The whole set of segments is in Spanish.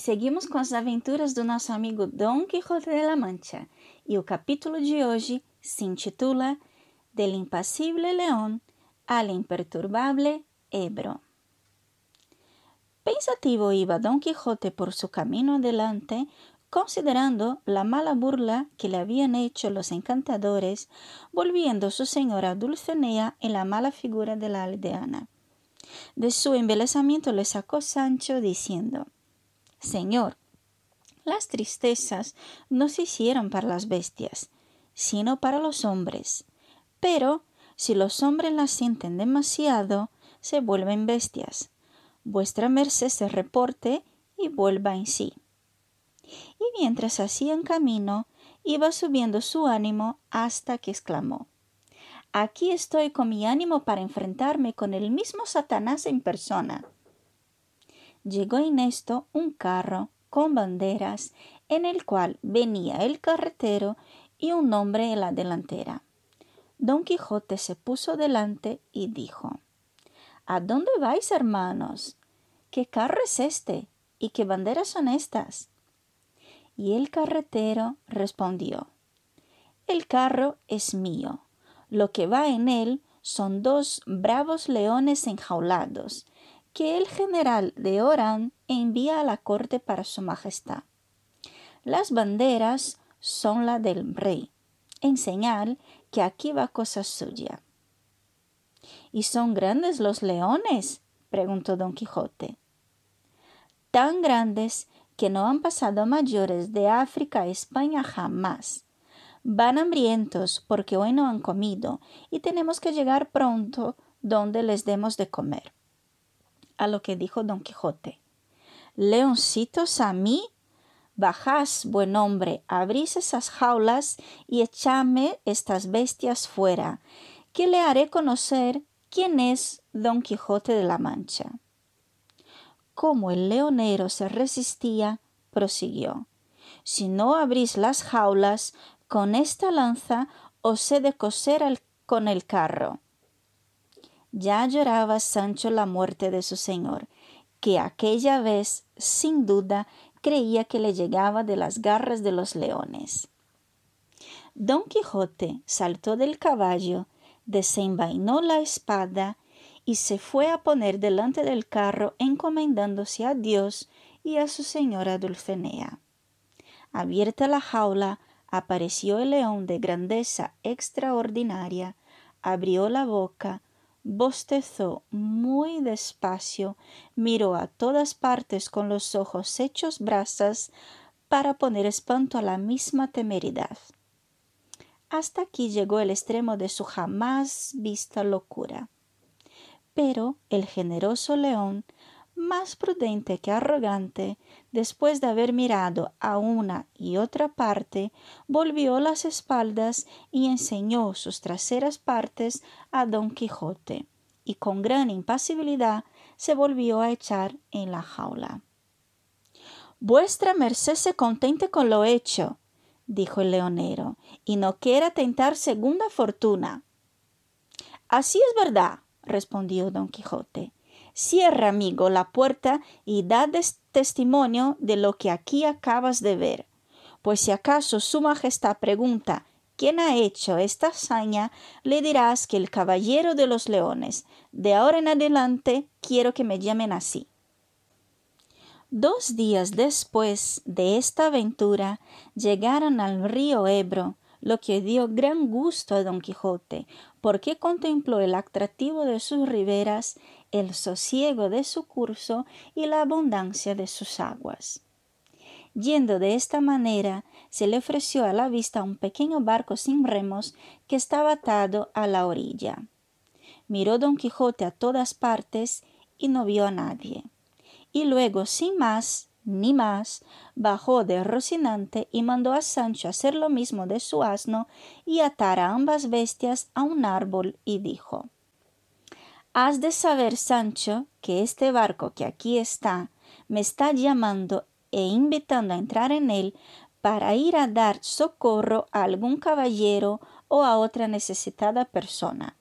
Seguimos com as aventuras do nosso amigo Dom Quixote de la Mancha. E o capítulo de hoje se intitula Del impassible león al imperturbable Ebro. Pensativo iba Don Quijote por su camino adelante, considerando la mala burla que le habían hecho los encantadores, volviendo su señora Dulcinea en la mala figura de la aldeana. De su embelesamiento le sacó Sancho diciendo Señor, las tristezas no se hicieron para las bestias, sino para los hombres. Pero si los hombres las sienten demasiado, se vuelven bestias. Vuestra merced se reporte y vuelva en sí. Y mientras hacían camino, iba subiendo su ánimo hasta que exclamó Aquí estoy con mi ánimo para enfrentarme con el mismo Satanás en persona. Llegó en esto un carro con banderas en el cual venía el carretero y un hombre en la delantera. Don Quijote se puso delante y dijo ¿A dónde vais, hermanos? ¿Qué carro es este? ¿Y qué banderas son estas? Y el carretero respondió El carro es mío lo que va en él son dos bravos leones enjaulados, que el general de Orán envía a la corte para su majestad. Las banderas son la del rey, en señal que aquí va cosa suya. ¿Y son grandes los leones? preguntó don Quijote. Tan grandes que no han pasado mayores de África a España jamás, Van hambrientos porque hoy no han comido y tenemos que llegar pronto donde les demos de comer. A lo que dijo don Quijote Leoncitos a mí. Bajás, buen hombre, abrís esas jaulas y echame estas bestias fuera, que le haré conocer quién es don Quijote de la Mancha. Como el leonero se resistía, prosiguió Si no abrís las jaulas, con esta lanza os he de coser con el carro. Ya lloraba Sancho la muerte de su señor, que aquella vez, sin duda, creía que le llegaba de las garras de los leones. Don Quijote saltó del caballo, desenvainó la espada y se fue a poner delante del carro encomendándose a Dios y a su señora Dulcinea. Abierta la jaula, apareció el león de grandeza extraordinaria, abrió la boca, bostezó muy despacio, miró a todas partes con los ojos hechos brasas para poner espanto a la misma temeridad. Hasta aquí llegó el extremo de su jamás vista locura. Pero el generoso león más prudente que arrogante, después de haber mirado a una y otra parte, volvió las espaldas y enseñó sus traseras partes a don Quijote, y con gran impasibilidad se volvió a echar en la jaula. Vuestra merced se contente con lo hecho, dijo el leonero, y no quiera tentar segunda fortuna. Así es verdad, respondió don Quijote Cierra, amigo, la puerta y da testimonio de lo que aquí acabas de ver. Pues si acaso su Majestad pregunta quién ha hecho esta hazaña, le dirás que el caballero de los leones. De ahora en adelante quiero que me llamen así. Dos días después de esta aventura llegaron al río Ebro, lo que dio gran gusto a don Quijote, porque contempló el atractivo de sus riberas el sosiego de su curso y la abundancia de sus aguas. Yendo de esta manera, se le ofreció a la vista un pequeño barco sin remos que estaba atado a la orilla. Miró don Quijote a todas partes y no vio a nadie. Y luego, sin más ni más, bajó de Rocinante y mandó a Sancho hacer lo mismo de su asno y atar a ambas bestias a un árbol y dijo Has de saber, Sancho, que este barco que aquí está me está llamando e invitando a entrar en él para ir a dar socorro a algún caballero o a otra necesitada persona.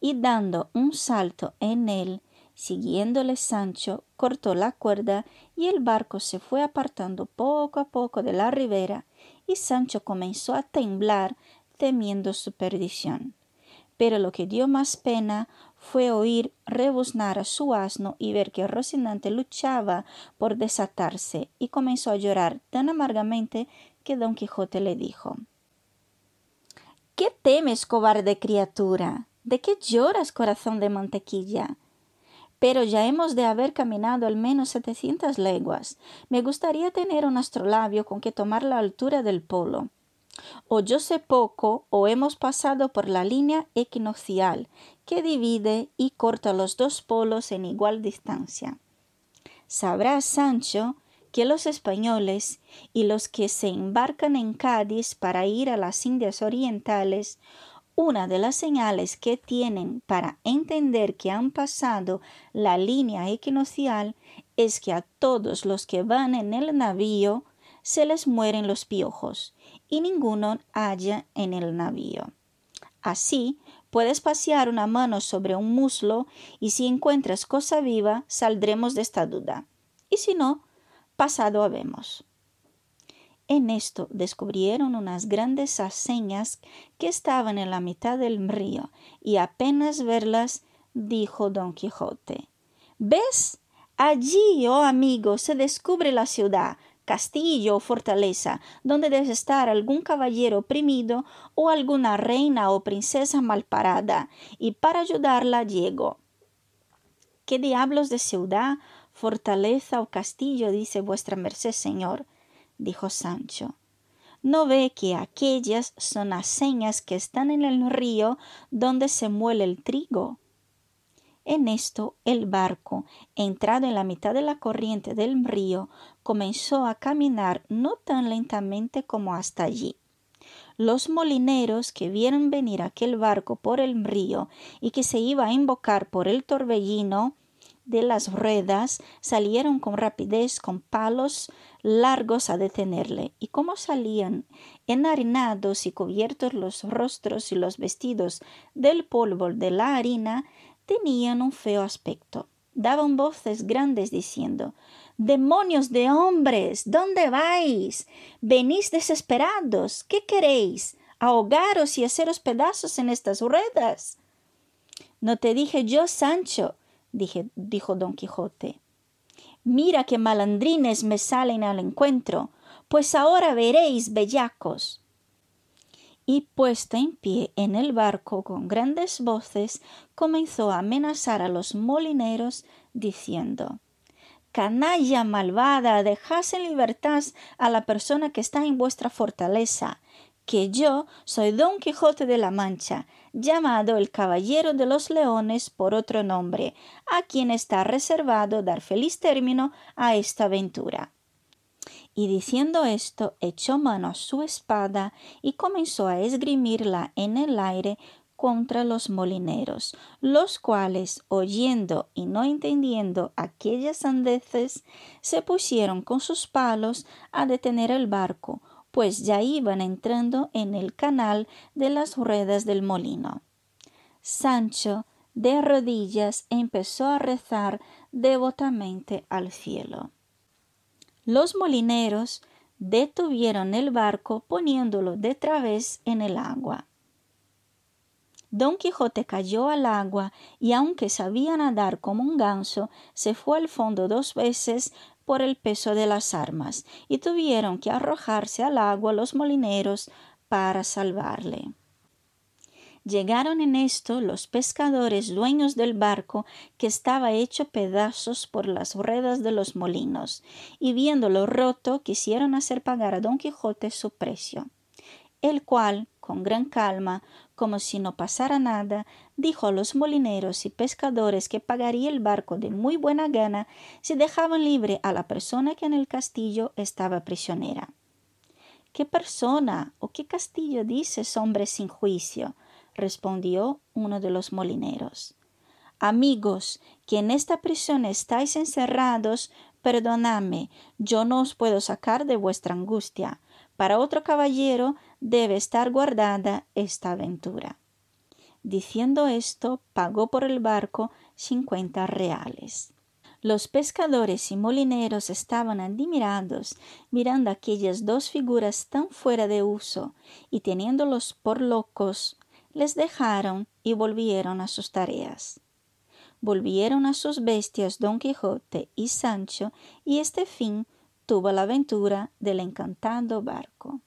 Y dando un salto en él, Siguiéndole Sancho, cortó la cuerda y el barco se fue apartando poco a poco de la ribera y Sancho comenzó a temblar temiendo su perdición. Pero lo que dio más pena fue oír rebuznar a su asno y ver que Rocinante luchaba por desatarse y comenzó a llorar tan amargamente que don Quijote le dijo ¿Qué temes, cobarde criatura? ¿De qué lloras, corazón de mantequilla? Pero ya hemos de haber caminado al menos setecientas leguas. Me gustaría tener un astrolabio con que tomar la altura del polo. O yo sé poco, o hemos pasado por la línea equinoccial, que divide y corta los dos polos en igual distancia. Sabrás, Sancho, que los españoles y los que se embarcan en Cádiz para ir a las Indias Orientales, una de las señales que tienen para entender que han pasado la línea equinoccial es que a todos los que van en el navío se les mueren los piojos y ninguno haya en el navío. Así, puedes pasear una mano sobre un muslo y si encuentras cosa viva, saldremos de esta duda. Y si no, pasado habemos. En esto descubrieron unas grandes aceñas que estaban en la mitad del río, y apenas verlas, dijo don Quijote ¿Ves? Allí, oh amigo, se descubre la ciudad, castillo o fortaleza, donde debe estar algún caballero oprimido o alguna reina o princesa malparada, y para ayudarla llego. ¿Qué diablos de ciudad, fortaleza o castillo dice vuestra merced, señor? dijo Sancho. ¿No ve que aquellas son las señas que están en el río donde se muele el trigo? En esto el barco, entrado en la mitad de la corriente del río, comenzó a caminar no tan lentamente como hasta allí. Los molineros que vieron venir aquel barco por el río y que se iba a invocar por el torbellino de las ruedas salieron con rapidez con palos largos a detenerle, y como salían enharinados y cubiertos los rostros y los vestidos del polvo de la harina, tenían un feo aspecto. Daban voces grandes diciendo Demonios de hombres, ¿dónde vais? Venís desesperados, ¿qué queréis? ¿Ahogaros y haceros pedazos en estas ruedas? No te dije yo, Sancho, dije, dijo don Quijote. Mira qué malandrines me salen al encuentro, pues ahora veréis, bellacos y puesta en pie en el barco con grandes voces, comenzó a amenazar a los molineros, diciendo Canalla malvada, dejad en libertad a la persona que está en vuestra fortaleza, que yo soy Don Quijote de la Mancha, llamado el Caballero de los Leones por otro nombre, a quien está reservado dar feliz término a esta aventura y diciendo esto echó mano a su espada y comenzó a esgrimirla en el aire contra los molineros, los cuales, oyendo y no entendiendo aquellas sandeces, se pusieron con sus palos a detener el barco, pues ya iban entrando en el canal de las ruedas del molino. Sancho, de rodillas, empezó a rezar devotamente al cielo. Los molineros detuvieron el barco poniéndolo de través en el agua. Don Quijote cayó al agua y aunque sabía nadar como un ganso, se fue al fondo dos veces por el peso de las armas y tuvieron que arrojarse al agua los molineros para salvarle. Llegaron en esto los pescadores dueños del barco que estaba hecho pedazos por las ruedas de los molinos, y viéndolo roto quisieron hacer pagar a don Quijote su precio. El cual, con gran calma, como si no pasara nada, dijo a los molineros y pescadores que pagaría el barco de muy buena gana si dejaban libre a la persona que en el castillo estaba prisionera. ¿Qué persona o qué castillo dices, hombre sin juicio? Respondió uno de los molineros. Amigos, que en esta prisión estáis encerrados, perdonadme, yo no os puedo sacar de vuestra angustia. Para otro caballero debe estar guardada esta aventura. Diciendo esto, pagó por el barco cincuenta reales. Los pescadores y molineros estaban admirados mirando aquellas dos figuras tan fuera de uso y teniéndolos por locos, les dejaron y volvieron a sus tareas. Volvieron a sus bestias Don Quijote y Sancho y este fin tuvo la aventura del encantado barco.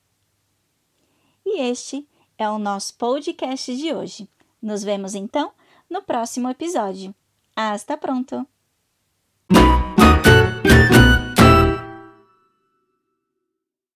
E este é o nosso podcast de hoje. Nos vemos então no próximo episódio. Hasta pronto!